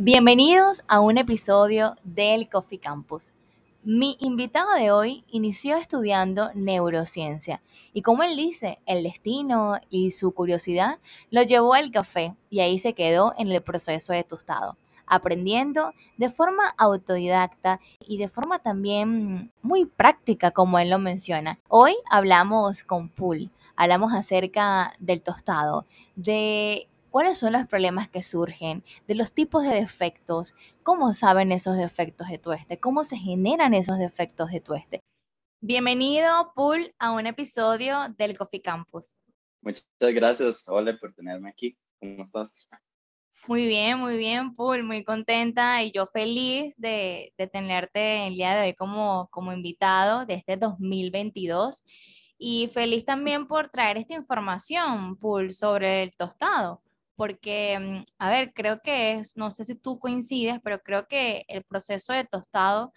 Bienvenidos a un episodio del Coffee Campus. Mi invitado de hoy inició estudiando neurociencia y como él dice, el destino y su curiosidad lo llevó al café y ahí se quedó en el proceso de tostado, aprendiendo de forma autodidacta y de forma también muy práctica como él lo menciona. Hoy hablamos con Pool, hablamos acerca del tostado, de cuáles son los problemas que surgen, de los tipos de defectos, cómo saben esos defectos de tueste, cómo se generan esos defectos de tueste. Bienvenido, Pool, a un episodio del Coffee Campus. Muchas gracias, Ole, por tenerme aquí. ¿Cómo estás? Muy bien, muy bien, Pool, muy contenta y yo feliz de, de tenerte el día de hoy como, como invitado de este 2022 y feliz también por traer esta información, Pool, sobre el tostado porque, mm, a ver, creo que es, no sé si tú coincides, pero creo que el proceso de tostado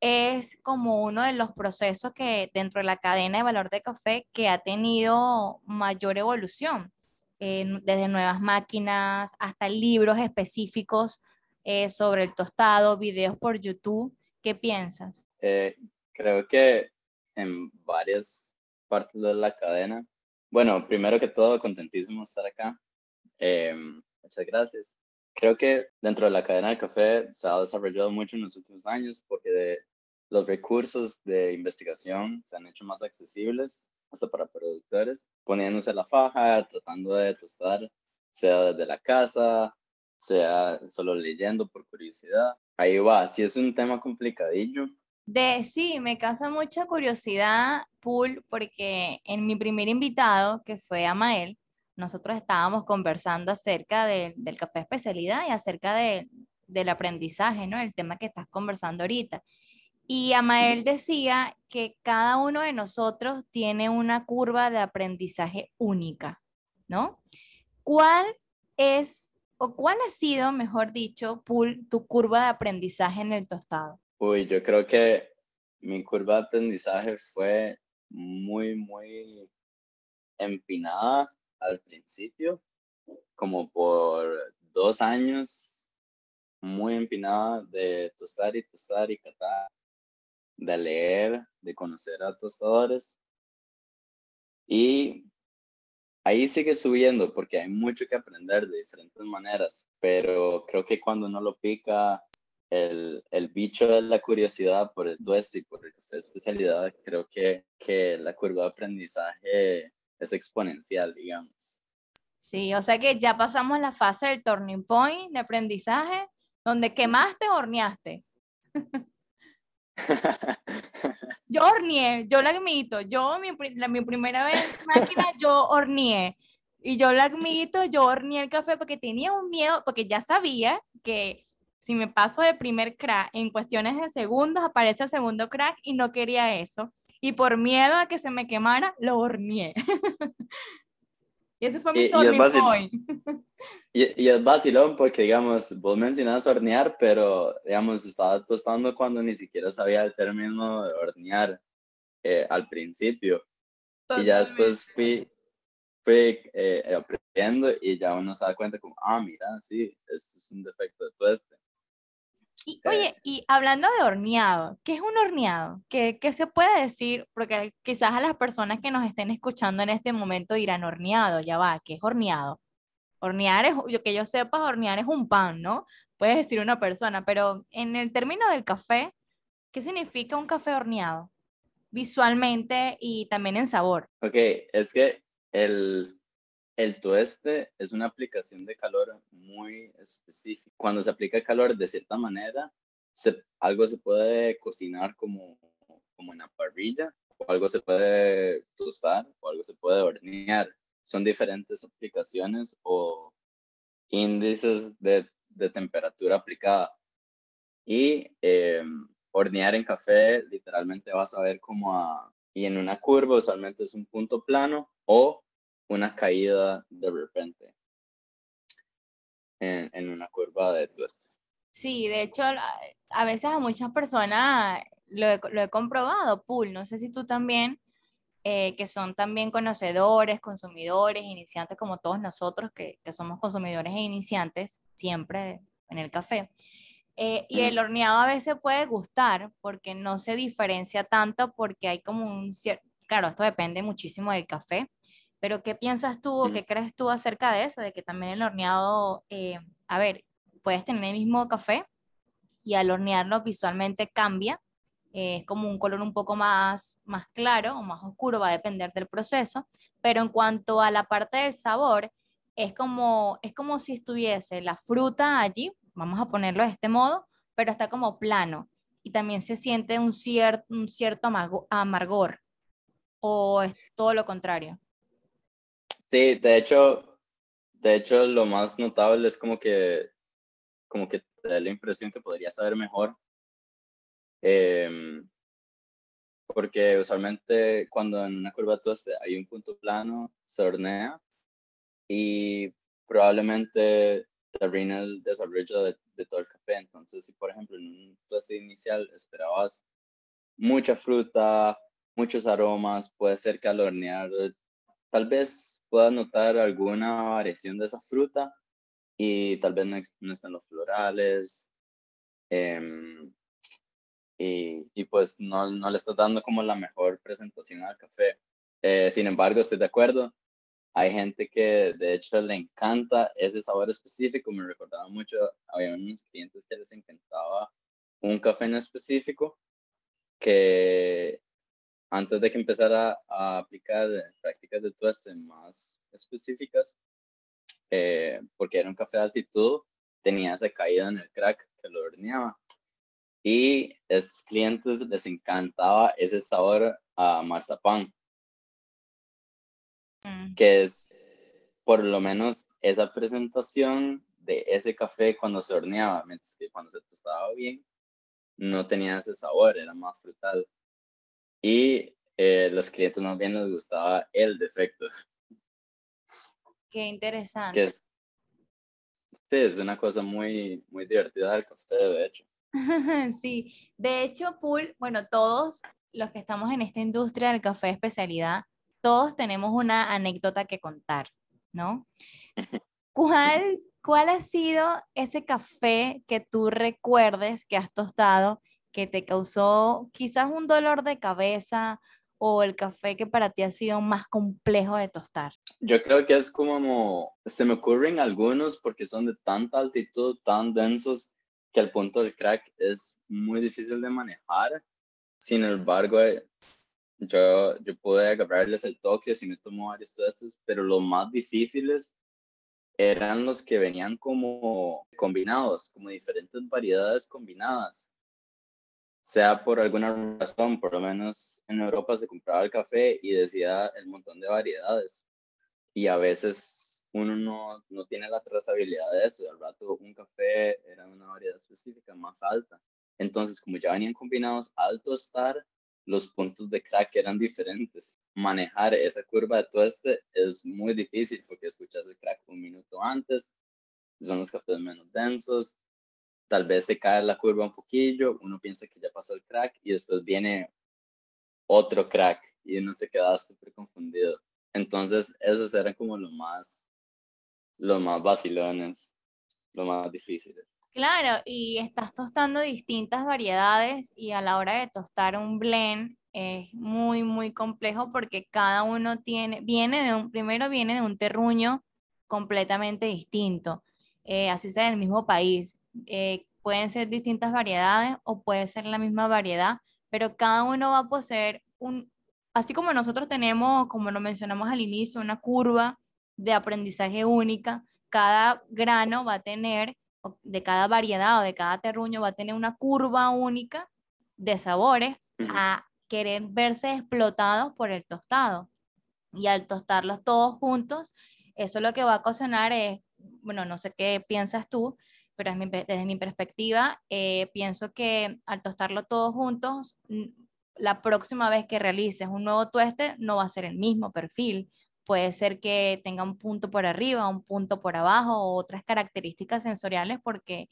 es como uno de los procesos que dentro de la cadena de valor de café que ha tenido mayor evolución, desde nuevas máquinas hasta libros específicos eh, sobre el tostado, videos por YouTube. ¿Qué piensas? Eh, creo que en varias partes de la cadena, bueno, primero que todo, contentísimo estar acá. Eh, muchas gracias. Creo que dentro de la cadena de café se ha desarrollado mucho en los últimos años porque de, los recursos de investigación se han hecho más accesibles hasta para productores, poniéndose la faja, tratando de tostar, sea desde la casa, sea solo leyendo por curiosidad. Ahí va, si es un tema complicadillo. De sí, me causa mucha curiosidad, Pool, porque en mi primer invitado, que fue Amael, nosotros estábamos conversando acerca del café especialidad y acerca del aprendizaje, ¿no? El tema que estás conversando ahorita. Y Amael decía que cada uno de nosotros tiene una curva de aprendizaje única, ¿no? ¿Cuál es, o cuál ha sido, mejor dicho, tu curva de aprendizaje en el tostado? Uy, yo creo que mi curva de aprendizaje fue muy, muy empinada al principio, como por dos años, muy empinada de tostar y tostar y catar, de leer, de conocer a tostadores. Y ahí sigue subiendo porque hay mucho que aprender de diferentes maneras, pero creo que cuando uno lo pica el, el bicho de la curiosidad por el tueste y por el especialidad, creo que, que la curva de aprendizaje es exponencial, digamos. Sí, o sea que ya pasamos la fase del turning point de aprendizaje, donde quemaste, horneaste. yo horneé, yo lo admito, yo mi, mi primera vez en máquina, yo horneé. Y yo lo admito, yo horneé el café porque tenía un miedo, porque ya sabía que si me paso de primer crack en cuestiones de segundos, aparece el segundo crack y no quería eso y por miedo a que se me quemara, lo horneé. y ese fue mi y, turning point. y, es vacilón porque, digamos, vos mencionas hornear, pero, digamos, estaba tostando cuando ni siquiera sabía el término de hornear eh, al principio. Y ya después fui, fui eh, aprendiendo y ya uno se da cuenta como, ah, mira, sí, este es un defecto de tueste. Y, oye, y hablando de horneado, ¿qué es un horneado? ¿Qué, ¿Qué, se puede decir? Porque quizás a las personas que nos estén escuchando en este momento dirán horneado, ya va, ¿qué es horneado? Hornear es, yo que yo sepa, hornear es un pan, ¿no? Puede decir una persona, pero en el término del café, ¿qué significa un café horneado? Visualmente y también en sabor. Ok, es que el, el tueste es una aplicación de calor muy específica. Cuando se aplica calor de cierta manera, algo se puede cocinar como, como en la parrilla, o algo se puede tostar, o algo se puede hornear. Son diferentes aplicaciones o índices de, temperatura aplicada. Y eh, hornear en café, literalmente vas a ver como a, y en una curva usualmente es un punto plano o una caída de repente en, en una curva de tueste. Sí, de hecho, a veces a muchas personas lo he, lo he comprobado, Pool, no sé si tú también, eh, que son también conocedores, consumidores, iniciantes como todos nosotros, que, que somos consumidores e iniciantes, siempre en el café. Eh, y el horneado a veces puede gustar porque no se diferencia tanto porque hay como un cierto, claro, esto depende muchísimo del café, pero ¿qué piensas tú o qué crees tú acerca de eso? De que también el horneado, eh, a ver, puedes tener el mismo café y al hornearlo visualmente cambia, eh, es como un color un poco más, más claro o más oscuro, va a depender del proceso, pero en cuanto a la parte del sabor, es como, es como si estuviese la fruta allí, vamos a ponerlo de este modo, pero está como plano y también se siente un, un cierto amargor o es todo lo contrario. Sí, de hecho, de hecho lo más notable es como que, como que te da la impresión que podría saber mejor. Em, porque usualmente cuando en una curva tueste hay un punto plano, se hornea y probablemente te arruina el desarrollo de, de, todo el café. Entonces, si por ejemplo en un tueste inicial esperabas mucha fruta, muchos aromas, puede ser que al hornear tal vez pueda notar alguna variación de esa fruta y tal vez no, estén los florales. Em, y, y, pues no, no, le estás dando como la mejor presentación al café. Eh, sin embargo, estoy de acuerdo. Hay gente que de hecho le encanta ese sabor específico. Me recordaba mucho, había unos clientes que les encantaba un café en específico que antes de que empezara a aplicar prácticas de tueste más específicas, eh, porque era un café de altitud, tenía esa caída en el crack que lo horneaba. Y a estos clientes les encantaba ese sabor a marzapán, mm. que es por lo menos esa presentación de ese café cuando se horneaba, mientras que cuando se tostaba bien, no tenía ese sabor, era más frutal y eh, los clientes más bien les gustaba el defecto. Qué interesante. es, sí, es una cosa muy, muy divertida del café, de hecho. sí, de hecho, Pool, bueno, todos los que estamos en esta industria del café de especialidad, todos tenemos una anécdota que contar, ¿no? ¿Cuál, ¿Cuál ha sido ese café que tú recuerdes que has tostado que te causó quizás un dolor de cabeza o el café que para ti ha sido más complejo de tostar? Yo creo que es como, se me ocurren algunos porque son de tanta altitud, tan densos, que el punto del crack es muy difícil de manejar. Sin embargo, eh, yo, yo pude agarrarles el toque si me tomo varios testes, pero los más difíciles eran los que venían como combinados, como diferentes variedades combinadas sea por alguna razón, por lo menos en Europa se compraba el café y decía el montón de variedades. Y a veces uno no, no tiene la trazabilidad de eso. Y al rato un café era una variedad específica más alta. Entonces, como ya venían combinados al tostar, los puntos de crack eran diferentes. Manejar esa curva de tueste es muy difícil porque escuchas el crack un minuto antes, son los cafés menos densos, tal vez se cae la curva un poquillo, uno piensa que ya pasó el crack y después viene otro crack y uno se queda súper confundido. Entonces, esos eran como los más, los más vacilones, los más difíciles. Claro, y estás tostando distintas variedades y a la hora de tostar un blend es muy, muy complejo porque cada uno tiene, viene de un, primero viene de un terruño completamente distinto, eh, así sea del mismo país. Eh, pueden ser distintas variedades o puede ser la misma variedad, pero cada uno va a poseer un, así como nosotros tenemos, como lo mencionamos al inicio, una curva de aprendizaje única, cada grano va a tener, de cada variedad o de cada terruño va a tener una curva única de sabores a querer verse explotados por el tostado. Y al tostarlos todos juntos, eso lo que va a ocasionar es, bueno, no sé qué piensas tú, pero desde mi perspectiva, eh, pienso que al tostarlo todos juntos, la próxima vez que realices un nuevo tueste no va a ser el mismo perfil. Puede ser que tenga un punto por arriba, un punto por abajo o otras características sensoriales porque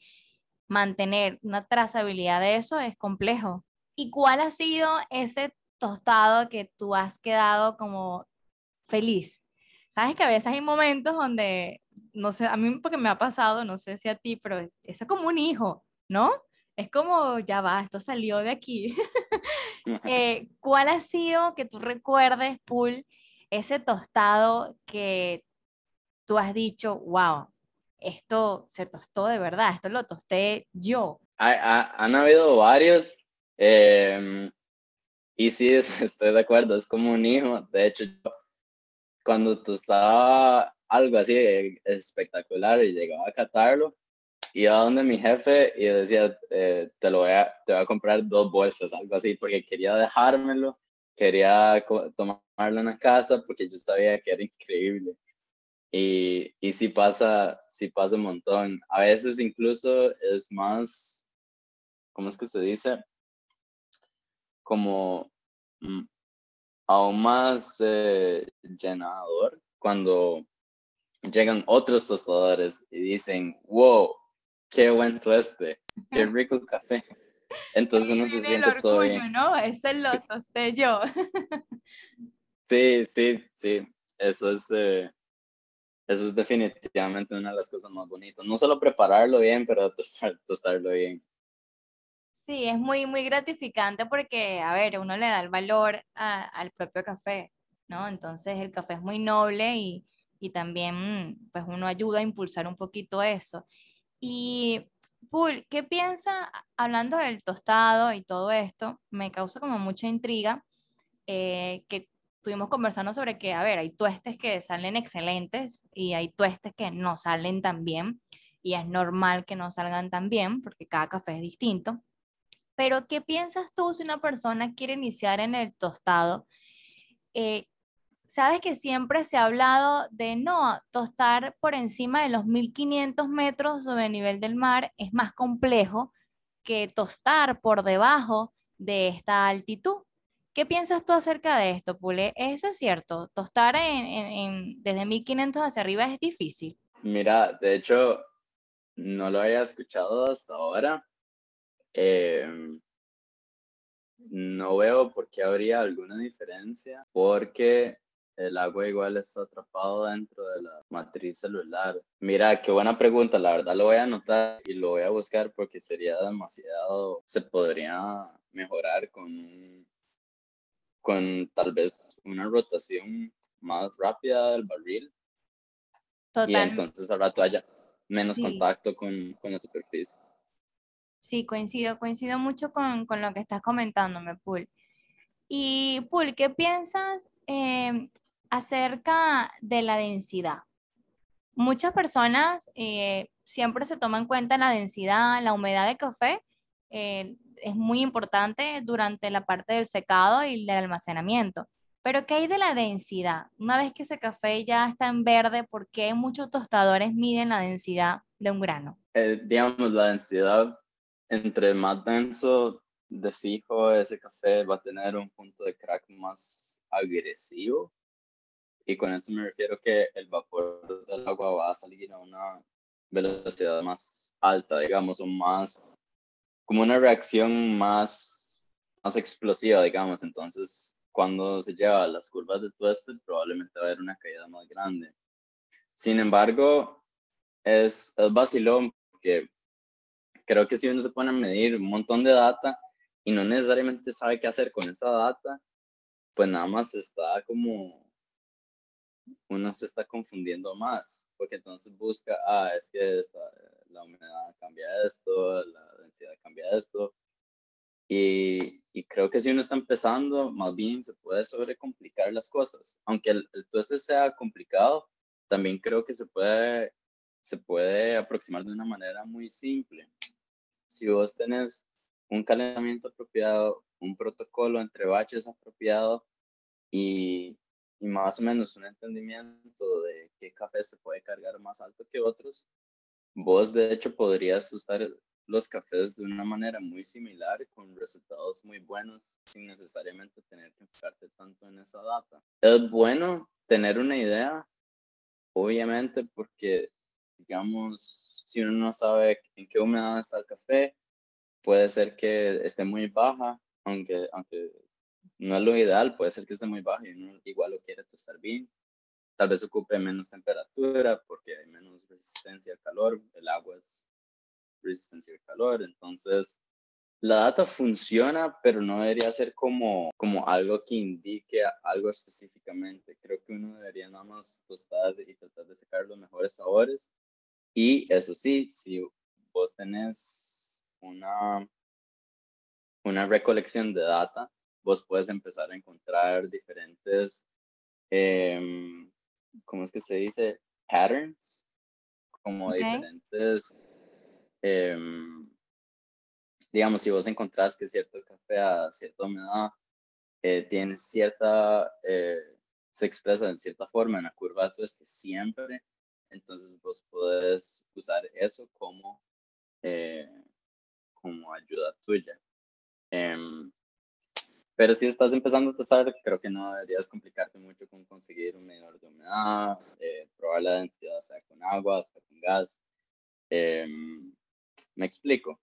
mantener una trazabilidad de eso es complejo. ¿Y cuál ha sido ese tostado que tú has quedado como feliz? Sabes que a veces hay momentos donde no sé, a mí porque me ha pasado, no sé si a ti, pero es, es como un hijo, ¿no? Es como, ya va, esto salió de aquí. Eh, ¿Cuál ha sido que tú recuerdes, Pool, ese tostado que tú has dicho, wow, esto se tostó de verdad, esto lo tosté yo? han habido varios. Em, y sí, estoy de acuerdo, es como un hijo. De hecho, cuando tostaba algo así espectacular y llegaba a catarlo, iba donde mi jefe y decía, eh, te lo voy a, te voy a comprar dos bolsas, algo así, porque quería dejármelo, quería tomarlo en la casa porque yo sabía que era increíble. Y, y sí pasa, sí pasa un montón. A veces incluso es más, ¿cómo es que se dice? Como mm, aún más eh, llenador cuando llegan otros tostadores y dicen, wow, qué buen tueste, qué rico café. Entonces uno se siente todo bien. ¿no? Ese lo tosté yo. sí, sí, sí. Eso es, eh, eso es definitivamente una de las cosas más bonitas. No solo prepararlo bien, pero tostarlo bien. Sí, es muy, muy gratificante porque, a ver, uno le da el valor al propio café, ¿no? Entonces el café es muy noble y, y también, pues uno ayuda a impulsar un poquito eso. Y, Pul, ¿qué piensa, hablando del tostado y todo esto, me causa como mucha intriga, eh, que estuvimos conversando sobre que, a ver, hay tuestes que salen excelentes y hay tuestes que no salen tan bien, y es normal que no salgan tan bien porque cada café es distinto. Pero, ¿qué piensas tú si una persona quiere iniciar en el tostado? Eh, sabes que siempre se ha hablado de no, tostar por encima de los 1500 metros sobre el nivel del mar es más complejo que tostar por debajo de esta altitud. ¿Qué piensas tú acerca de esto, Pule? ¿Eso es cierto? ¿Tostar en, desde 1500 hacia arriba es difícil? Mira, de hecho, no lo había escuchado hasta ahora. Em, no veo por qué habría alguna diferencia, porque el agua igual está atrapado dentro de la matriz celular. Mira, qué buena pregunta, la verdad lo voy a anotar y lo voy a buscar porque sería demasiado, se podría mejorar con, con tal vez una rotación más rápida del barril. Total. Y entonces al rato haya menos contacto con, con, la superficie. Sí, coincido, coincido mucho con, con lo que estás comentándome, Pul. Y Pul, ¿qué piensas eh, acerca de la densidad. Muchas personas eh, siempre se toman en cuenta la densidad, la humedad de café. Eh, es muy importante durante la parte del secado y del almacenamiento. Pero ¿qué hay de la densidad? Una vez que ese café ya está en verde, ¿por qué muchos tostadores miden la densidad de un grano? Eh, digamos, la densidad, entre más denso de fijo, ese café va a tener un punto de crack más agresivo y con esto me refiero que el vapor del agua va a salir a una velocidad más alta, digamos, o más, como una reacción más, más explosiva, digamos. Entonces, cuando se lleva las curvas de tueste, probablemente va a haber una caída más grande. Sin embargo, es, es vacilón porque creo que si uno se pone a medir un montón de data y no necesariamente sabe qué hacer con esa data, pues nada más está como uno se está confundiendo más, porque entonces busca, ah, es que esta, la humedad cambia esto, la densidad cambia esto, y, y, creo que si uno está empezando, más bien se puede sobrecomplicar las cosas. Aunque el, el tueste sea complicado, también creo que se puede, se puede aproximar de una manera muy simple. Si vos tenés un calentamiento apropiado, un protocolo entre baches apropiado y, y más o menos un entendimiento de qué café se puede cargar más alto que otros, vos de hecho podrías usar los cafés de una manera muy similar con resultados muy buenos sin necesariamente tener que enfocarte tanto en esa data. Es bueno tener una idea, obviamente, porque digamos, si uno no sabe en qué humedad está el café, puede ser que esté muy baja, aunque, aunque no es lo ideal, puede ser que esté muy bajo y uno igual lo quiere tostar bien. tal vez ocupe menos temperatura porque hay menos resistencia al calor, el agua es resistencia al calor, entonces la data funciona, pero no debería ser como, como algo que indique algo específicamente. Creo que uno debería nada más tostar y tratar de sacar los mejores sabores. Y eso sí, si vos tenés una, una recolección de data, vos puedes empezar a encontrar diferentes, em, ¿cómo es que se dice? Patterns, como diferentes em, digamos, si vos encontrás que cierto café a cierta humedad eh, tiene cierta, eh, se expresa en cierta forma en la curva de este siempre, entonces vos podés usar eso como, eh, como ayuda tuya. Em, pero si estás empezando a testar, creo que no deberías complicarte mucho con conseguir un medidor de humedad, probar la densidad, sea con agua, sea con gas. Em, me explico.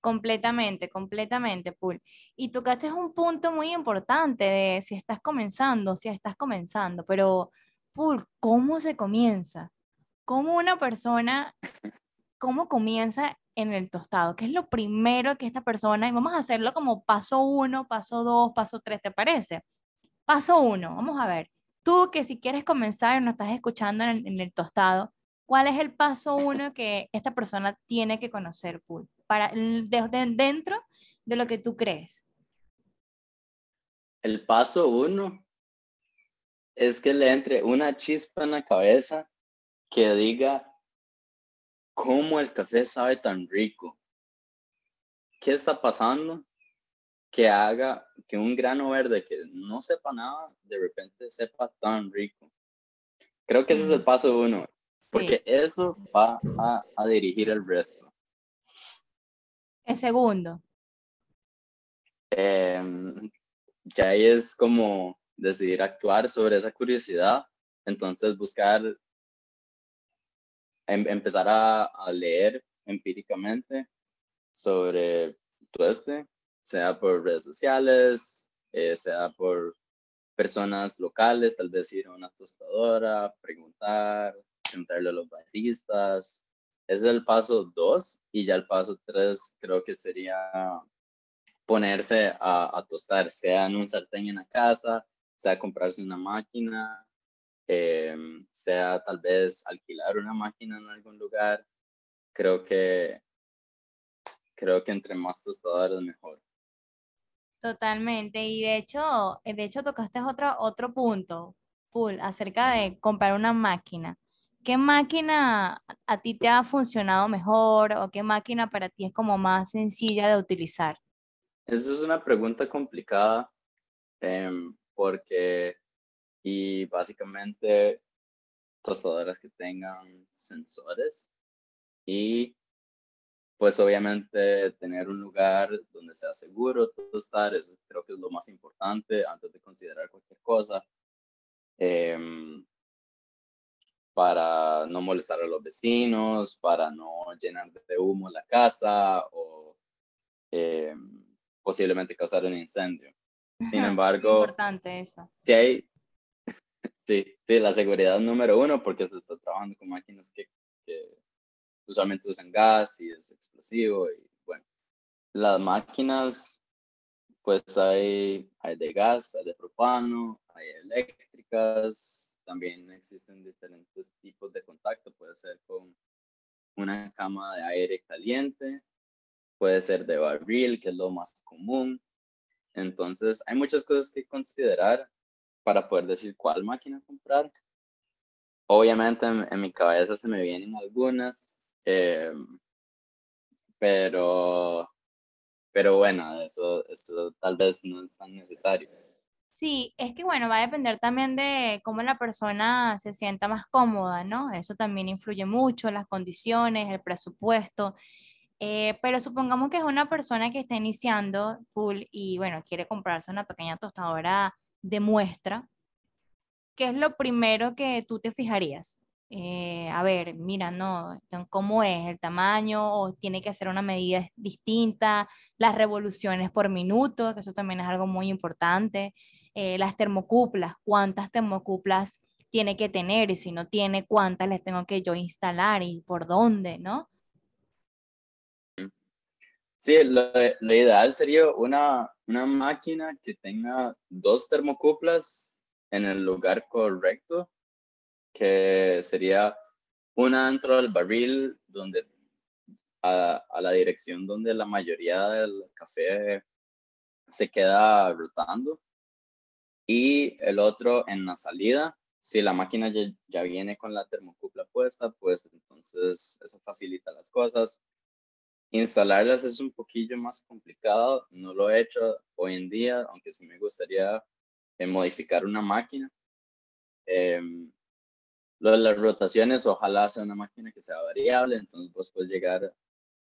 Completamente, completamente, Pool. Y tocaste un punto muy importante de si estás comenzando, si estás comenzando, pero Pool, ¿cómo se comienza? ¿Cómo una persona, cómo comienza en el tostado? ¿Qué es lo primero que esta persona, y vamos a hacerlo como paso uno, paso dos, paso tres, ¿te parece? Paso uno, vamos a ver. Tú que si quieres comenzar, y no estás escuchando en, el tostado, ¿cuál es el paso uno que esta persona tiene que conocer, para, dentro de lo que tú crees? El paso uno es que le entre una chispa en la cabeza que diga cómo el café sabe tan rico. ¿Qué está pasando? Que haga que un grano verde que no sepa nada, de repente sepa tan rico. Creo que ese es el mm. paso uno, porque eso va a, a dirigir el resto. El segundo. Em, ya es como decidir actuar sobre esa curiosidad, entonces buscar, em, empezar a, leer empíricamente sobre todo este, sea por redes sociales, eh, sea por personas locales, tal vez ir a una tostadora, preguntar, preguntarle a los baristas, es el paso dos y ya el paso tres creo que sería ponerse a, tostar, sea en un sartén en la casa, sea comprarse una máquina, em, sea tal vez alquilar una máquina en algún lugar. Creo que creo que entre más tostadores mejor. Totalmente, y de hecho, de hecho tocaste otro, otro punto, Pool, acerca de comprar una máquina. ¿Qué máquina a ti te ha funcionado mejor o qué máquina para ti es como más sencilla de utilizar? Eso es una pregunta complicada em, porque y básicamente tostadoras que tengan sensores y pues obviamente tener un lugar donde sea seguro tostar, eso creo que es lo más importante antes de considerar cualquier cosa. Em, para no molestar a los vecinos, para no llenar de humo la casa o eh, posiblemente causar un incendio. Sin embargo, importante eso. Sí, hay, sí, sí, la seguridad número uno porque se está trabajando con máquinas que, que usualmente usan gas y es explosivo y bueno, las máquinas pues hay, hay de gas, hay de propano, hay eléctricas, también existen diferentes tipos de contacto. Puede ser con una cama de aire caliente, puede ser de barril, que es lo más común. Entonces, hay muchas cosas que considerar para poder decir cuál máquina comprar. Obviamente, en, mi cabeza se me vienen algunas, em, pero, pero bueno, eso, eso tal vez no es tan necesario. Sí, es que bueno, va a depender también de cómo la persona se sienta más cómoda, ¿no? Eso también influye mucho, las condiciones, el presupuesto. Eh, pero supongamos que es una persona que está iniciando full y bueno, quiere comprarse una pequeña tostadora de muestra. ¿Qué es lo primero que tú te fijarías? Eh, a ver, mira, no, ¿cómo es el tamaño? ¿O tiene que hacer una medida distinta? Las revoluciones por minuto, que eso también es algo muy importante. Eh, las termocuplas, cuántas termocuplas tiene que tener y si no tiene, cuántas les tengo que yo instalar y por dónde, ¿no? Sí, lo, ideal sería una, una máquina que tenga dos termocuplas en el lugar correcto, que sería una dentro del barril donde a, a, la dirección donde la mayoría del café se queda rotando y el otro en la salida. Si la máquina ya, ya viene con la termocupla puesta, pues entonces eso facilita las cosas. Instalarlas es un poquillo más complicado, no lo he hecho hoy en día, aunque sí me gustaría eh, modificar una máquina. Em, lo de las rotaciones, ojalá sea una máquina que sea variable, entonces vos puedes llegar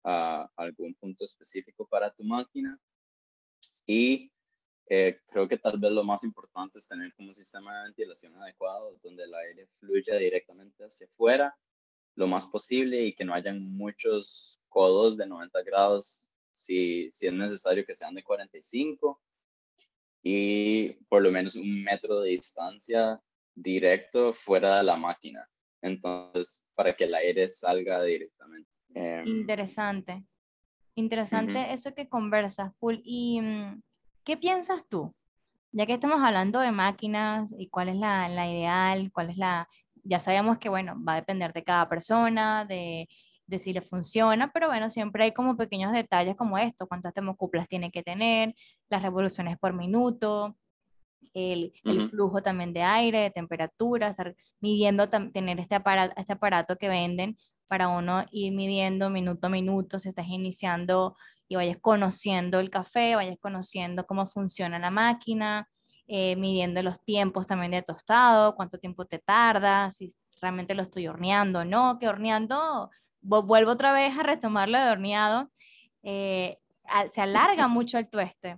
a algún punto específico para tu máquina. Y eh, creo que tal vez lo más importante es tener como un sistema de ventilación adecuado, donde el aire fluya directamente hacia afuera lo más posible y que no hayan muchos codos de 90 grados si, si es necesario que sean de 45 y por lo menos un metro de distancia directo fuera de la máquina. Entonces, para que el aire salga directamente. Em, Interesante. Interesante eso que conversas, Paul. ¿Y mm, qué piensas tú? Ya que estamos hablando de máquinas y cuál es la, la ideal, cuál es la, ya sabemos que, bueno, va a depender de cada persona, de, de si le funciona, pero bueno, siempre hay como pequeños detalles como esto, cuántas termocuplas tiene que tener, las revoluciones por minuto, el, el, flujo también de aire, de temperatura, estar midiendo, tener este aparato, este aparato que venden para uno ir midiendo minuto a minuto, si estás iniciando y vayas conociendo el café, vayas conociendo cómo funciona la máquina, eh, midiendo los tiempos también de tostado, cuánto tiempo te tarda, si realmente lo estoy horneando o no, que horneando, vuelvo otra vez a retomarlo de horneado, eh, se alarga mucho el tueste.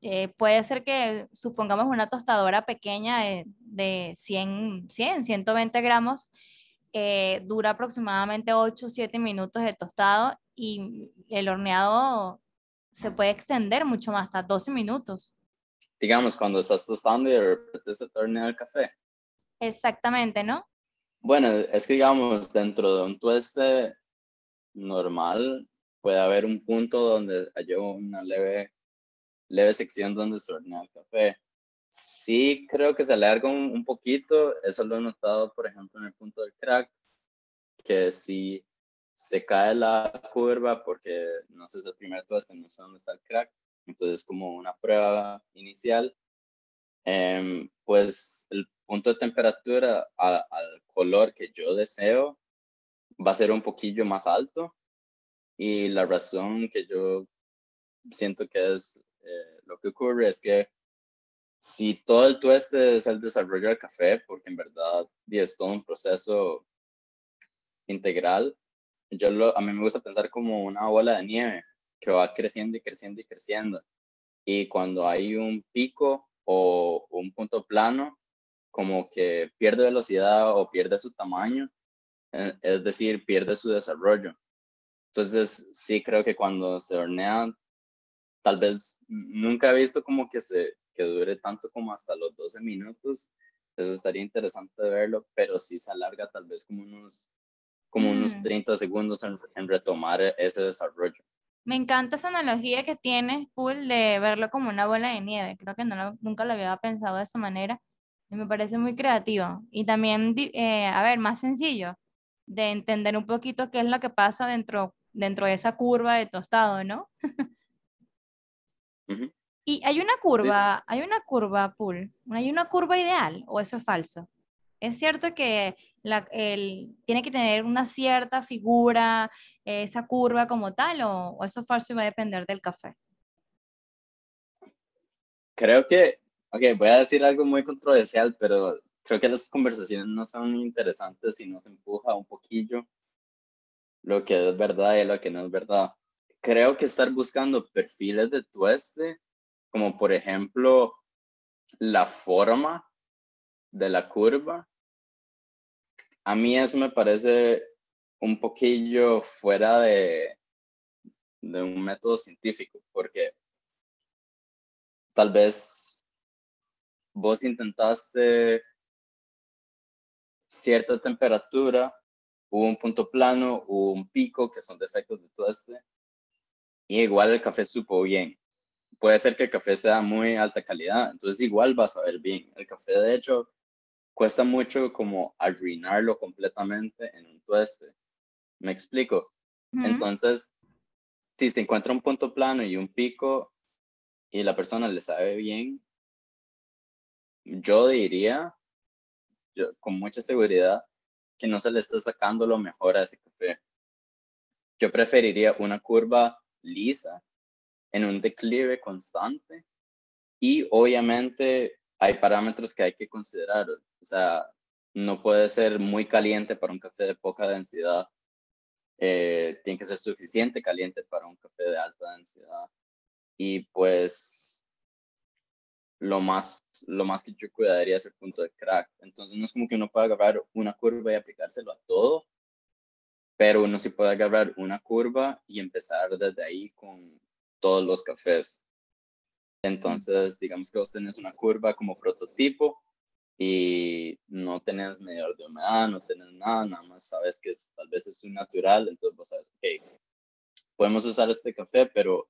Eh, puede ser que supongamos una tostadora pequeña de, de 100, 100, 120 gramos, dura aproximadamente 8 o 7 minutos de tostado y el horneado se puede extender mucho más, hasta 12 minutos digamos, cuando estás tostando y de repente se torna el café. Exactamente, ¿no? Bueno, es que digamos, dentro de un tueste normal puede haber un punto donde hay una leve, leve sección donde se hornea el café. Sí, creo que se alarga un, poquito, eso lo he notado, por ejemplo, en el punto del crack, que si se cae la curva, porque no sé, es el primer tueste, no sé dónde está el crack, entonces como una prueba inicial, em, pues el punto de temperatura al color que yo deseo va a ser un poquillo más alto y la razón que yo siento que es eh, lo que ocurre es que si todo el tueste es el desarrollo del café, porque en verdad es todo un proceso integral, yo lo, a mí me gusta pensar como una bola de nieve que va creciendo y creciendo y creciendo. Y cuando hay un pico o un punto plano, como que pierde velocidad o pierde su tamaño, eh, es decir, pierde su desarrollo. Entonces, sí creo que cuando se hornean, tal vez nunca he visto como que se que dure tanto como hasta los 12 minutos. Eso estaría interesante verlo, pero sí se alarga tal vez como unos, como unos 30 mm. segundos en retomar ese desarrollo. Me encanta esa analogía que tienes, Paul, de verlo como una bola de nieve. Creo que no nunca lo había pensado de esa manera y me parece muy creativo. Y también, eh, a ver, más sencillo, de entender un poquito qué es lo que pasa dentro, dentro de esa curva de tostado, ¿no? Y hay una curva, hay una curva, Paul, hay una curva ideal, o eso es falso. Es cierto que la, el, tiene que tener una cierta figura, esa curva como tal, o, eso falso va a depender del café? Creo que, ok, voy a decir algo muy controversial, pero creo que las conversaciones no son interesantes si no se empuja un poquillo lo que es verdad y lo que no es verdad. Creo que estar buscando perfiles de tueste, como por ejemplo la forma de la curva, a mí eso me parece un poquillo fuera de, un método científico, porque tal vez vos intentaste cierta temperatura, hubo un punto plano, hubo un pico, que son defectos de tueste, y igual el café supo bien. Puede ser que el café sea muy alta calidad, entonces igual vas a ver bien. El café, de hecho, cuesta mucho como arruinarlo completamente en un tueste. ¿Me explico? Entonces, si se encuentra un punto plano y un pico y la persona le sabe bien, yo diría, yo, con mucha seguridad, que no se le está sacando lo mejor a ese café. Yo preferiría una curva lisa en un declive constante y obviamente hay parámetros que hay que considerar. O sea, no puede ser muy caliente para un café de poca densidad. Eh, tiene que ser suficiente caliente para un café de alta densidad. Y pues lo más, lo más que yo cuidaría es el punto de crack. Entonces no es como que uno pueda agarrar una curva y aplicárselo a todo, pero uno sí puede agarrar una curva y empezar desde ahí con todos los cafés. Entonces, digamos que vos tenés una curva como prototipo y no tenés medidor de humedad, no tenés nada, nada más sabes que tal vez es un natural, entonces vos sabes, ok, podemos usar este café, pero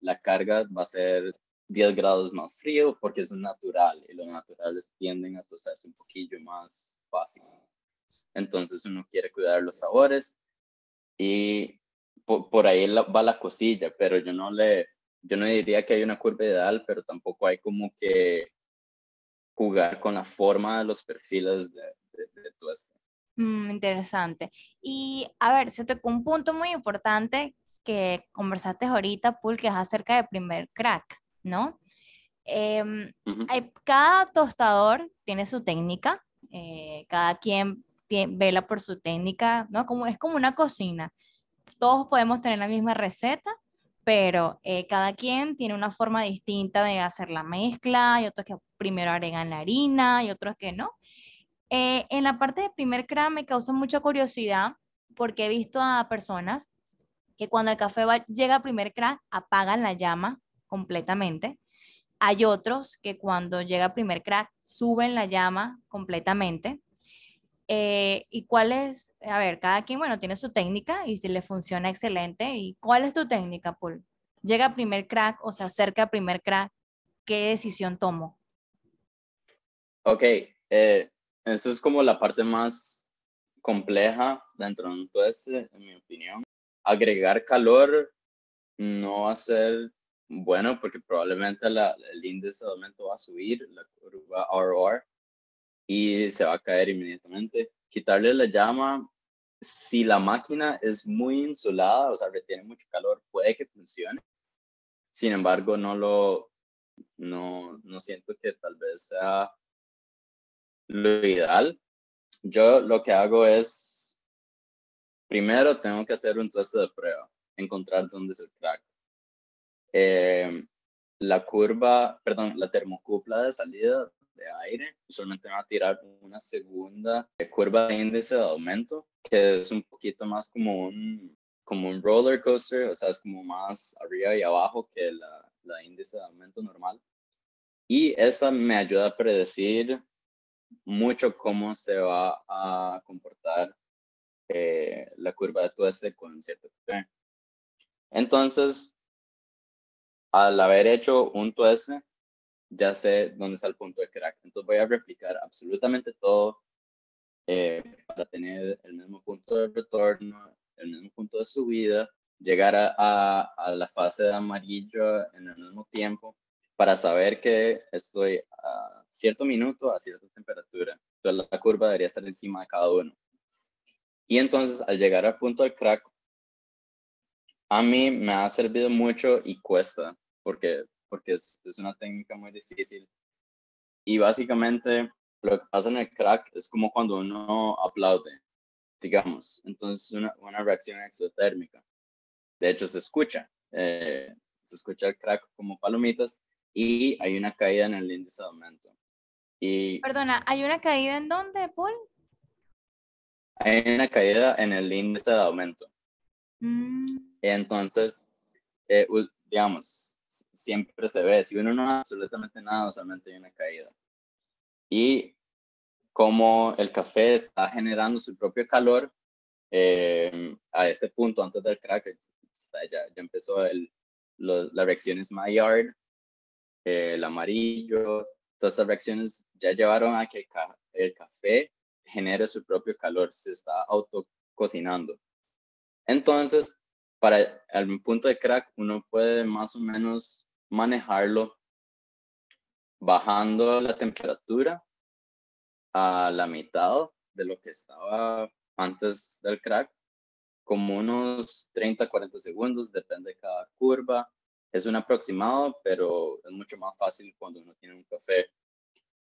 la carga va a ser 10 grados más frío porque es un natural y los naturales tienden a tostarse un poquillo más fácil. Entonces uno quiere cuidar los sabores y por, ahí va la cosilla, pero yo no le, yo no diría que hay una curva ideal, pero tampoco hay como que jugar con la forma de los perfiles de, de, tu este. Mm, interesante. Y a ver, se tocó un punto muy importante que conversaste ahorita, Paul, que es acerca de primer crack. ¿no? Em, hay, cada tostador tiene su técnica, eh, cada quien vela por su técnica, ¿no? Como, es como una cocina. Todos podemos tener la misma receta, pero eh, cada quien tiene una forma distinta de hacer la mezcla, hay otros que primero agregan la harina y otros que no. Eh, en la parte de primer crack me causa mucha curiosidad porque he visto a personas que cuando el café llega a primer crack apagan la llama completamente. Hay otros que cuando llega primer crack suben la llama completamente. Eh, ¿Y cuál es? A ver, cada quien, bueno, tiene su técnica y si le funciona excelente. ¿Y cuál es tu técnica, Paul? Llega primer crack o se acerca primer crack, ¿qué decisión tomo? Ok, eh, esta es como la parte más compleja dentro de todo este, en mi opinión. Agregar calor no va a ser bueno porque probablemente el índice de aumento va a subir, la curva ROR, y se va a caer inmediatamente. Quitarle la llama, si la máquina es muy insulada, o sea, retiene mucho calor, puede que funcione. Sin embargo, no lo, no, no siento que tal vez sea lo ideal. Yo lo que hago es, primero tengo que hacer un test de prueba, encontrar dónde es el crack eh, la curva, perdón, la termocupla de salida de aire usualmente va a tirar una segunda curva de índice de aumento, que es un poquito más como un, como un roller coaster, o sea, es como más arriba y abajo que la, la índice de aumento normal. Y esa me ayuda a predecir mucho cómo se va a comportar eh, la curva de tueste con cierto Entonces, al haber hecho un tueste, ya sé dónde está el punto de crack. Entonces voy a replicar absolutamente todo eh, para tener el mismo punto de retorno, el mismo punto de subida, llegar a, la fase de amarillo en el mismo tiempo para saber que estoy a cierto minuto a cierta temperatura. Entonces la curva debería estar encima de cada uno. Y entonces al llegar al punto del crack, a mí me ha servido mucho y cuesta, porque, porque es, es una técnica muy difícil. Y básicamente lo que pasa en el crack es como cuando uno aplaude, digamos. Entonces, una, una reacción exotérmica. De hecho, se escucha. Eh, se escucha el crack como palomitas y hay una caída en el índice de aumento. Y Perdona, ¿hay una caída en dónde, Paul? Hay una caída en el índice de aumento. Mm. Entonces, eh, digamos, siempre se ve. Si uno no hace absolutamente nada, solamente hay una caída. Y cómo el café está generando su propio calor eh, a este punto antes del crack. Ya, ya empezó el, las reacciones Maillard, el amarillo, todas estas reacciones ya llevaron a que el, café genere su propio calor, se está autococinando. Entonces, para el punto de crack, uno puede más o menos manejarlo bajando la temperatura a la mitad de lo que estaba antes del crack, como unos 30, 40 segundos, depende de cada curva. Es un aproximado, pero es mucho más fácil cuando uno tiene un café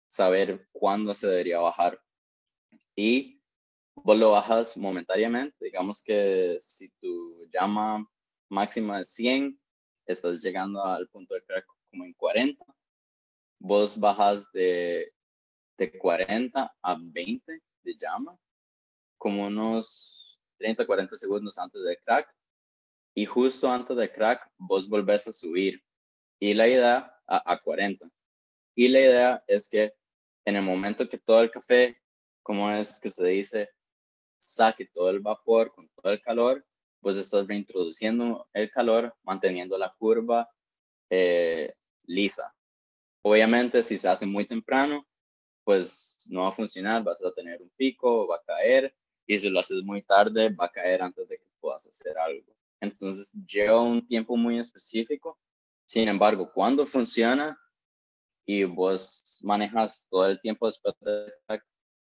saber cuándo se debería bajar. Y vos lo bajas momentáneamente. Digamos que si tu llama máxima es 100, estás llegando al punto de crack como en 40. Vos bajas de, de 40 a 20 de llama, como unos 30, 40 segundos antes del crack. Y justo antes del crack, vos volvés a subir. Y la idea a, a 40. Y la idea es que en el momento que todo el café, como es que se dice, saque todo el vapor con todo el calor, pues estás reintroduciendo el calor, manteniendo la curva eh, lisa. Obviamente, si se hace muy temprano, pues no va a funcionar, vas a tener un pico, va a caer, y si lo haces muy tarde, va a caer antes de que puedas hacer algo. Entonces, lleva un tiempo muy específico. Sin embargo, cuando funciona, y vos manejas todo el tiempo después de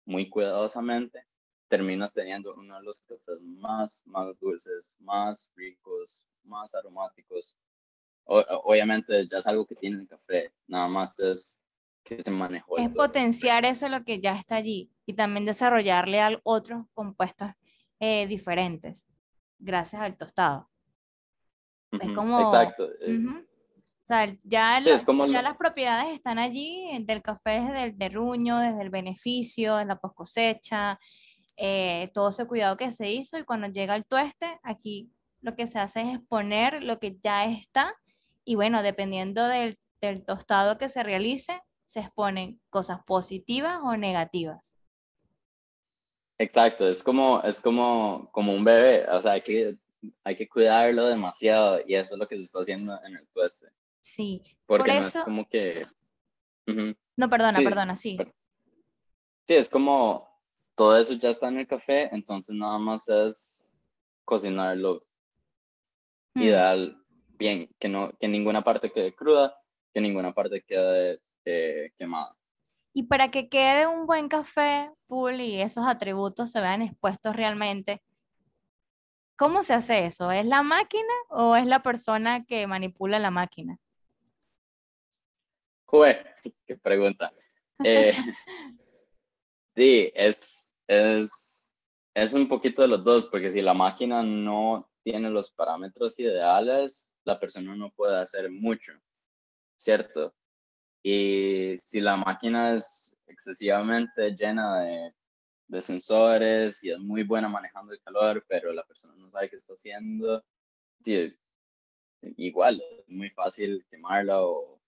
muy cuidadosamente, terminas teniendo uno de los cafés más, más dulces, más ricos, más aromáticos. obviamente ya es algo que tiene el café, nada más es que se manejó. Es potenciar eso lo que ya está allí y también desarrollarle a otros compuestos eh, diferentes gracias al tostado. es como... Exacto. Eh, o sea, ya, ya las propiedades están allí, del café desde el terruño, desde el beneficio, de la post cosecha, eh, todo ese cuidado que se hizo y cuando llega el tueste, aquí lo que se hace es poner lo que ya está y bueno, dependiendo del, del tostado que se realice, se exponen cosas positivas o negativas. Exacto, es como, es como, como un bebé, o sea, hay que, hay que cuidarlo demasiado y eso es lo que se está haciendo en el tueste. Sí. Porque no es como que... No, perdona, perdona, sí. Sí, es como todo eso ya está en el café, entonces nada más es cocinarlo mm. ideal, bien, que, no, que ninguna parte quede cruda, que ninguna parte quede eh, quemada. Y para que quede un buen café, pool y esos atributos se vean expuestos realmente, ¿cómo se hace eso? ¿Es la máquina o es la persona que manipula la máquina? Jue, qué pregunta. Eh, sí, es, es, es un poquito de los dos, porque si la máquina no tiene los parámetros ideales, la persona no puede hacer mucho, ¿cierto? Y si la máquina es excesivamente llena de, de sensores y es muy buena manejando el calor, pero la persona no sabe qué está haciendo, igual, es muy fácil quemarla o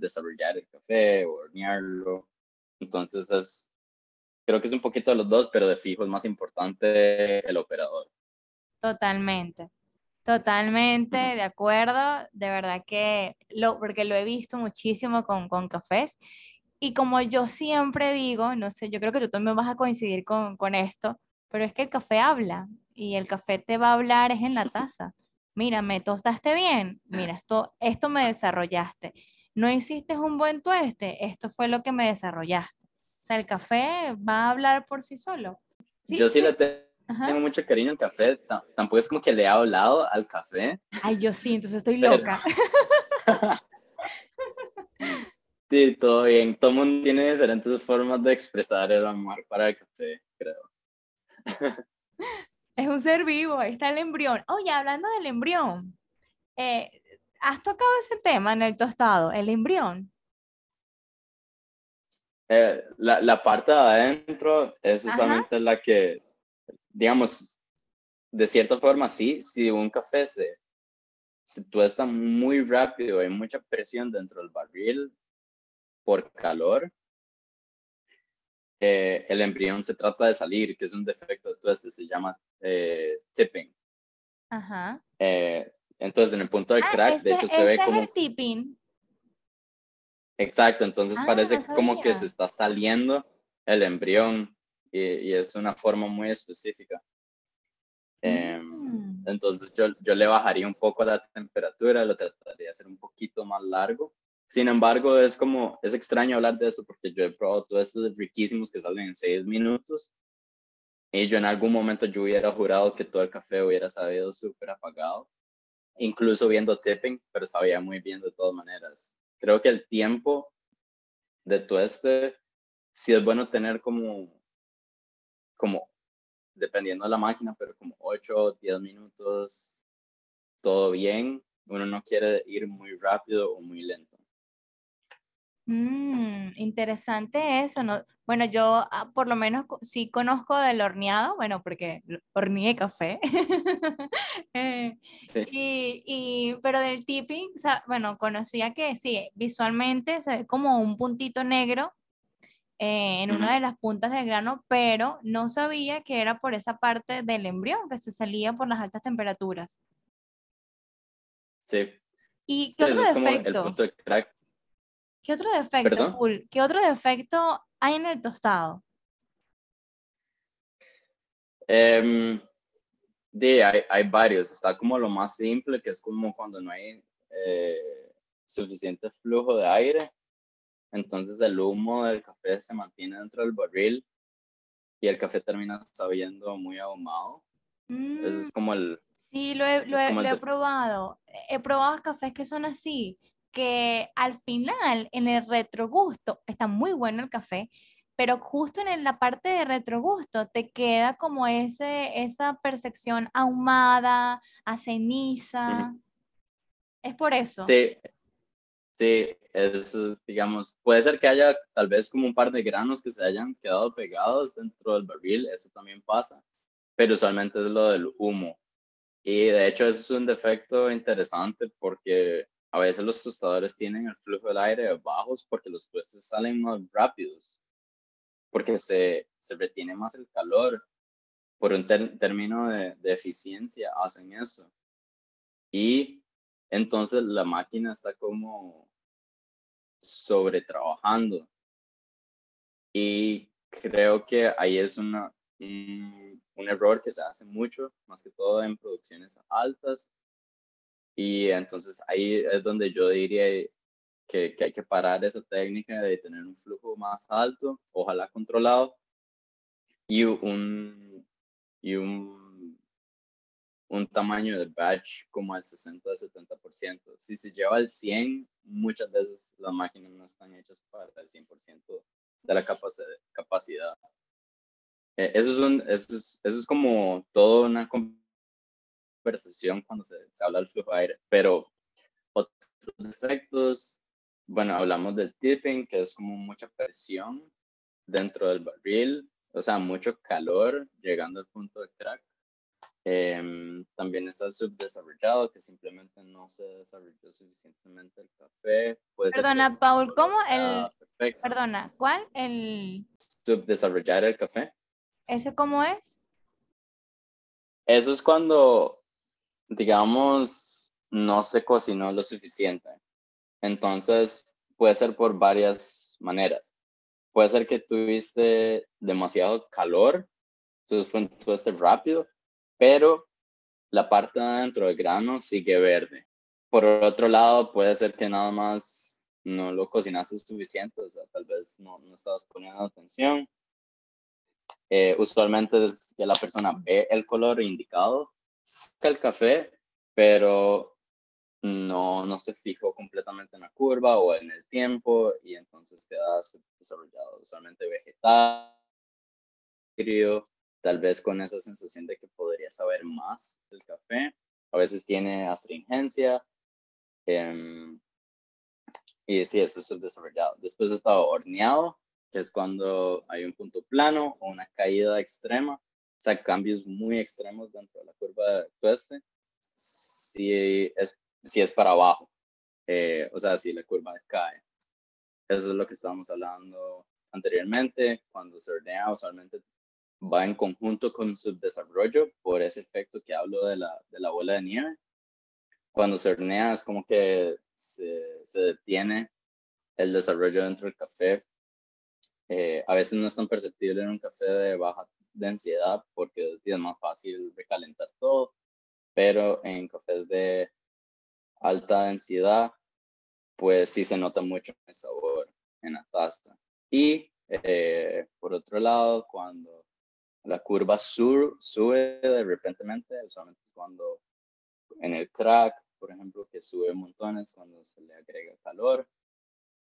desarrollar el café o hornearlo. Entonces es, creo que es un poquito de los dos, pero de fijo es más importante el operador. Totalmente, totalmente de acuerdo. De verdad que lo, porque lo he visto muchísimo con, con cafés. Y como yo siempre digo, no sé, yo creo que tú también vas a coincidir con, con esto, pero es que el café habla y el café te va a hablar es en la taza. Mira, me tostaste bien, mira, esto, esto me desarrollaste no hiciste un buen tueste, esto fue lo que me desarrollaste. O sea, el café va a hablar por sí solo. Yo sí le tengo mucho cariño al café, tampoco es como que le he hablado al café. Ay, yo sí, entonces estoy loca. sí, todo bien. Todo mundo tiene diferentes formas de expresar el amor para el café, creo. es un ser vivo, ahí está el embrión. Oye, hablando del embrión, eh, ¿Has tocado ese tema en el tostado, el embrión? Eh, la, la, parte de adentro es usualmente la que, digamos, de cierta forma, sí, si un café se, se tuesta muy rápido, hay mucha presión dentro del barril por calor, eh, el embrión se trata de salir, que es un defecto de tueste, se llama eh, tipping. Ajá. Eh, entonces, en el punto del Ah, crack, de ese- hecho, se ve es como... el tipping. Exacto, entonces Ah, parece no como que se está saliendo el embrión y, y es una forma muy específica. Mm. Entonces yo, yo le bajaría un poco la temperatura, lo trataría de hacer un poquito más largo. Sin embargo, es como, es extraño hablar de eso porque yo he probado todos estos riquísimos que salen en seis minutos y yo en algún momento yo hubiera jurado que todo el café hubiera sabido súper apagado, incluso viendo tipping, pero sabía muy bien de todas maneras. Creo que el tiempo de tueste sí es bueno tener como, como dependiendo de la máquina, pero como 8, 10 minutos, todo bien. Uno no quiere ir muy rápido o muy lento. Mm, interesante eso, ¿no? Bueno, yo ah, por lo menos sí conozco del horneado, bueno, porque horneé café. Eh, Sí. y, y- pero del tipping, o sea, bueno, conocía que sí, visualmente se ve como un puntito negro eh, en una de las puntas del grano, pero no sabía que era por esa parte del embrión que se salía por las altas temperaturas. Sí, ¿Y sí, qué otro ese es como el defecto? punto de crack. ¿Qué otro defecto. Cool? ¿Qué otro defecto hay en el tostado? Em, de, hay, hay varios. Está como lo más simple, que es como cuando no hay eh, suficiente flujo de aire. Entonces el humo del café se mantiene dentro del barril y el café termina sabiendo muy ahumado. Mm, es como el... sí, lo he, lo he- lo he probado. He probado cafés que son así, que al final, en el retrogusto, está muy bueno el café, pero justo en la parte de retrogusto te queda como ese, esa percepción ahumada, a ceniza. Es por eso. Sí, sí, es, digamos, puede ser que haya tal vez como un par de granos que se hayan quedado pegados dentro del barril, eso también pasa, pero usualmente es lo del humo. Y de hecho eso es un defecto interesante porque a veces los tostadores tienen el flujo del aire bajos porque los tuestes salen más rápidos, porque se, se retiene más el calor. Por un término de, eficiencia hacen eso. Y entonces la máquina está como sobretrabajando. Y creo que ahí es un, un error que se hace mucho, más que todo en producciones altas. Y entonces ahí es donde yo diría que, que hay que parar esa técnica de tener un flujo más alto, ojalá controlado, y un, y un, un tamaño de batch como al 60-70%. Si se lleva al 100, muchas veces las máquinas no están hechas para el 100% de la capaci- capacidad. Eh, eso, es un, eso, es, eso es como toda una conversación cuando se, se habla del flujo de aire, pero otros efectos, bueno, hablamos del tipping, que es como mucha presión dentro del barril, o sea, mucho calor llegando al punto de crack. Em, también está el subdesarrollado, que simplemente no se desarrolló suficientemente el café. Puede Perdona, Paul, ¿cómo el- perfecto. Perdona, ¿cuál? El, Subdesarrollar el café. ¿ese cómo es? Eso es cuando, digamos, no se cocinó lo suficiente. Entonces, puede ser por varias maneras. Puede ser que tuviste demasiado calor, entonces fue un tueste rápido, pero la parte de adentro del grano sigue verde. Por otro lado, puede ser que nada más no lo cocinaste suficiente, o sea, tal vez no, no estabas poniendo atención. Eh, usualmente es que la persona ve el color indicado, saca el café, pero no, no se fijó completamente en la curva o en el tiempo y entonces queda desarrollado usualmente vegetal, tal vez con esa sensación de que podría saber más del café. A veces tiene astringencia. em, y sí, eso es subdesarrollado. Después está horneado, que es cuando hay un punto plano o una caída extrema, o sea, cambios muy extremos dentro de la curva de tueste, si es, si es para abajo, eh, o sea, si la curva cae. Eso es lo que estábamos hablando anteriormente, cuando se hornea usualmente va en conjunto con su desarrollo por ese efecto que hablo de la, de la bola de nieve. Cuando se hornea es como que se, se detiene el desarrollo dentro del café. Eh, a veces no es tan perceptible en un café de baja densidad porque es más fácil recalentar todo, pero en cafés de alta densidad, pues sí se nota mucho el sabor en la taza. Y eh, por otro lado, cuando la curva sube de repentemente, usualmente es cuando en el crack, por ejemplo, que sube montones cuando se le agrega calor.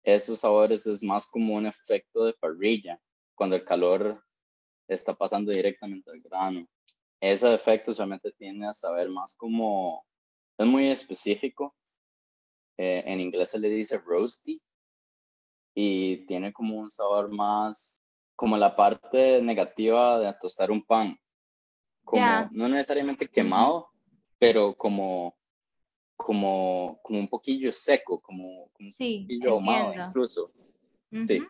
Esos sabores es más como un efecto de parrilla, cuando el calor está pasando directamente al grano. Ese efecto usualmente tiene a saber más como, es muy específico. Eh, en inglés se le dice roasty y tiene como un sabor más como la parte negativa de tostar un pan. Como, no necesariamente quemado, pero como, como, como un poquillo seco, como, un poquillo ahumado incluso. Sí.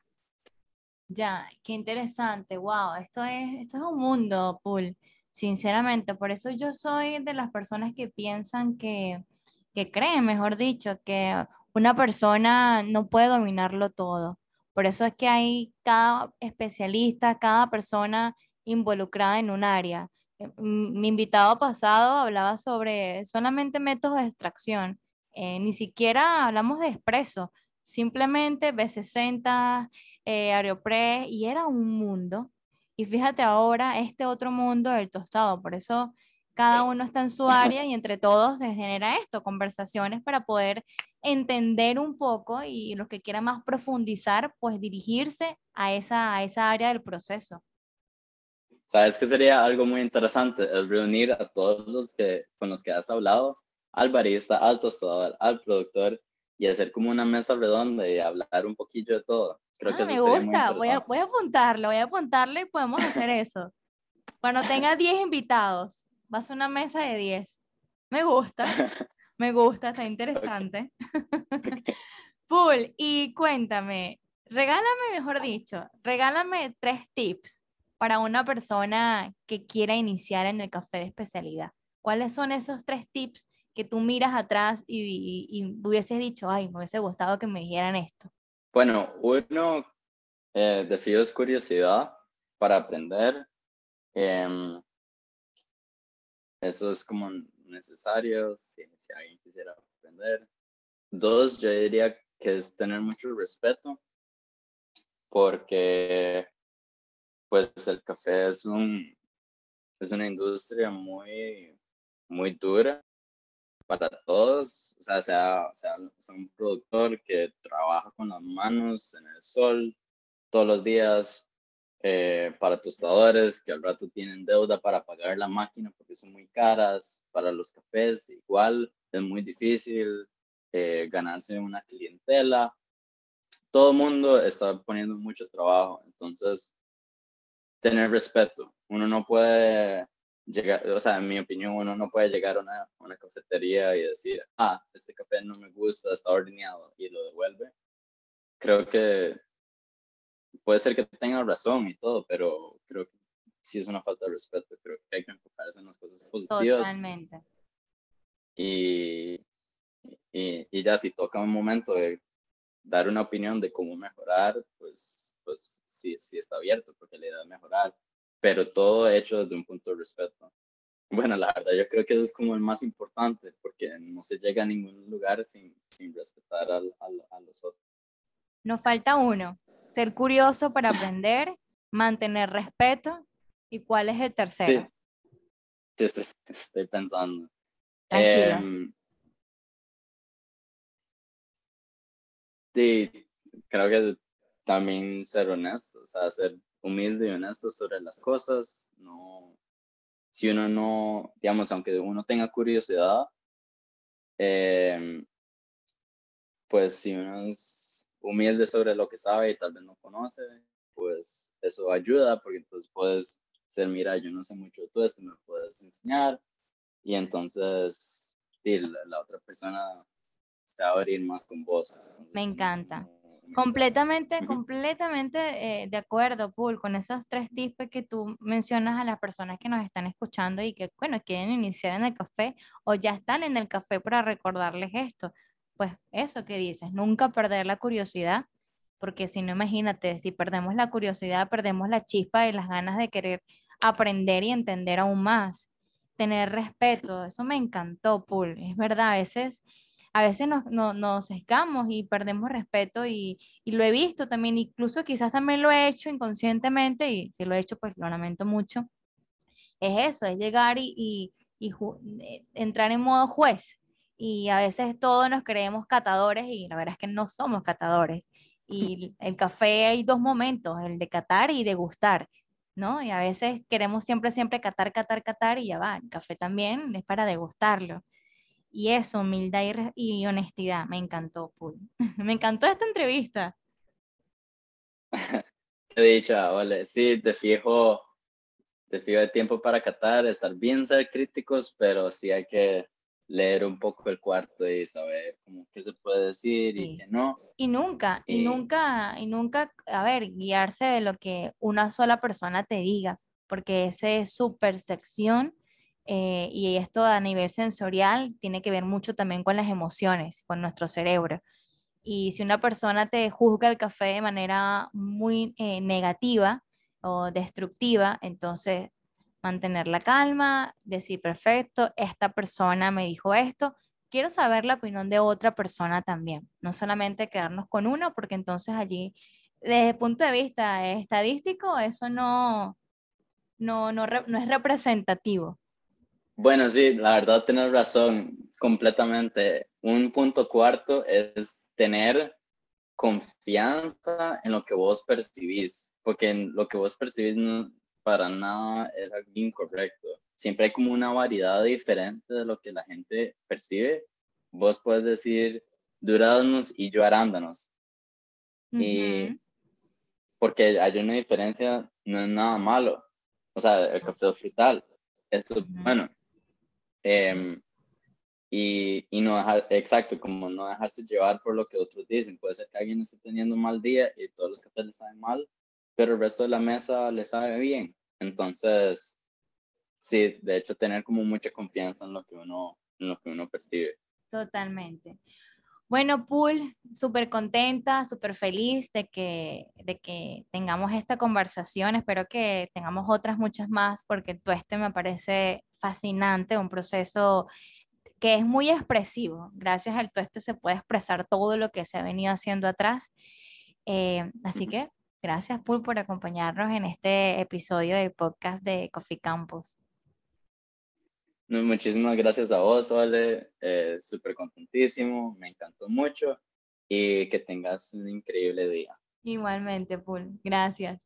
Ya, qué interesante. Wow, esto es, esto es un mundo, Pool. Sinceramente, por eso yo soy de las personas que piensan que, que creen, mejor dicho, que una persona no puede dominarlo todo. Por eso es que hay cada especialista, cada persona involucrada en un área. Eh, mi invitado pasado hablaba sobre solamente métodos de extracción. Eh, ni siquiera hablamos de expreso, simplemente B60, eh, Aeropress, y era un mundo. Y fíjate ahora este otro mundo del tostado. Por eso cada uno está en su área y entre todos se genera esto, conversaciones para poder entender un poco y los que quieran más profundizar, pues dirigirse a esa, a esa área del proceso. ¿Sabes que sería algo muy interesante? Es reunir a todos los que, con los que has hablado, al barista, al tostador, al productor, y hacer como una mesa redonda y hablar un poquillo de todo. Creo que ah, me gusta, voy a, voy a apuntarlo, voy a apuntarlo y podemos hacer eso. Cuando tenga 10 invitados, vas a una mesa de 10. Me gusta, me gusta, está interesante. Full, y cuéntame, regálame, mejor dicho, regálame tres tips para una persona que quiera iniciar en el café de especialidad. ¿Cuáles son esos tres tips que tú miras atrás y, y, hubieses dicho, ay, me hubiese gustado que me dijeran esto? Bueno, uno eh, de es curiosidad para aprender. Em, eso es como necesario si, alguien quisiera aprender. Dos, yo diría que es tener mucho respeto porque pues el café es un es una industria muy muy dura para todos, o sea, sea, sea, sea un productor que trabaja con las manos en el sol todos los días, eh, para tostadores que al rato tienen deuda para pagar la máquina porque son muy caras, para los cafés igual es muy difícil eh, ganarse una clientela. Todo el mundo está poniendo mucho trabajo, entonces tener respeto. Uno no puede llegar, o sea, en mi opinión, uno no puede llegar a una, una cafetería y decir, ah, este café no me gusta, está ordeñado y lo devuelve. Creo que puede ser que tenga razón y todo, pero creo que sí es una falta de respeto. Creo que hay que enfocarse en las cosas positivas. Totalmente. Y, y, y, ya si toca un momento de dar una opinión de cómo mejorar, pues, pues sí, sí está abierto, porque la idea es mejorar, pero todo hecho desde un punto de respeto. Bueno, la verdad, yo creo que eso es como el más importante, porque no se llega a ningún lugar sin, sin respetar al, al, a los otros. Nos falta uno, ser curioso para aprender, mantener respeto. ¿Y cuál es el tercero? Sí, estoy, pensando. Em, sí, creo que también ser honesto, o sea, ser humilde y honesto sobre las cosas. No, si uno no, digamos, aunque uno tenga curiosidad, em, pues si uno es humilde sobre lo que sabe y tal vez no conoce, pues eso ayuda porque entonces puedes ser, mira, yo no sé mucho de todo esto, me puedes enseñar y entonces la, otra persona se va a abrir más con vos. me encanta. Completamente, completamente eh, de acuerdo, Paul, con esos tres tips que tú mencionas a las personas que nos están escuchando y que, bueno, quieren iniciar en el café o ya están en el café para recordarles esto. Pues eso que dices, nunca perder la curiosidad, porque si no, imagínate, si perdemos la curiosidad, perdemos la chispa y las ganas de querer aprender y entender aún más. Tener respeto, eso me encantó, Paul. Es verdad, a veces a veces nos, no, nos sesgamos y perdemos respeto y, y, lo he visto también, incluso quizás también lo he hecho inconscientemente y si lo he hecho pues lo lamento mucho. Es eso, es llegar y, y, y eh, entrar en modo juez y a veces todos nos creemos catadores y la verdad es que no somos catadores. Y el café hay dos momentos, el de catar y de gustar. ¿no? Y a veces queremos siempre, siempre catar, catar, catar y ya va. El café también es para degustarlo. Y eso, humildad y, honestidad, me encantó, Paul. me encantó esta entrevista. He dicho, vale, sí, te fijo, te fijo de tiempo para catar, estar bien, ser críticos, pero sí hay que leer un poco el cuarto y saber cómo qué se puede decir y qué no. Y nunca, y, nunca, y nunca, a ver, guiarse de lo que una sola persona te diga, porque esa es su percepción eh, y esto a nivel sensorial tiene que ver mucho también con las emociones, con nuestro cerebro. Y si una persona te juzga el café de manera muy eh, negativa o destructiva, entonces mantener la calma, decir, perfecto, esta persona me dijo esto, quiero saber la opinión de otra persona también, no solamente quedarnos con uno, porque entonces allí, desde el punto de vista estadístico, eso no, no, no, no es representativo. Bueno, sí, la verdad tienes razón completamente. Un punto cuarto es tener confianza en lo que vos percibís, porque en lo que vos percibís no, para nada es algo incorrecto. Siempre hay como una variedad diferente de lo que la gente percibe. Vos puedes decir duraznos y yo arándanos. Y porque hay una diferencia, no es nada malo. O sea, el café frutal, eso es bueno. Em, y, y, no dejar, exacto, como no dejarse llevar por lo que otros dicen. Puede ser que alguien esté teniendo un mal día y todos los cafés le saben mal, pero el resto de la mesa le sabe bien. Entonces, sí, de hecho, tener como mucha confianza en lo que uno, en lo que uno percibe. Totalmente. Bueno, Pool, súper contenta, súper feliz de que, de que tengamos esta conversación. Espero que tengamos otras muchas más porque tu este me parece fascinante, un proceso que es muy expresivo. Gracias al tueste se puede expresar todo lo que se ha venido haciendo atrás. Eh, así que gracias, Paul, por acompañarnos en este episodio del podcast de Coffee Campus. Muchísimas gracias a vos, Ole. Eh, Súper contentísimo, me encantó mucho y que tengas un increíble día. Igualmente, Paul. Gracias.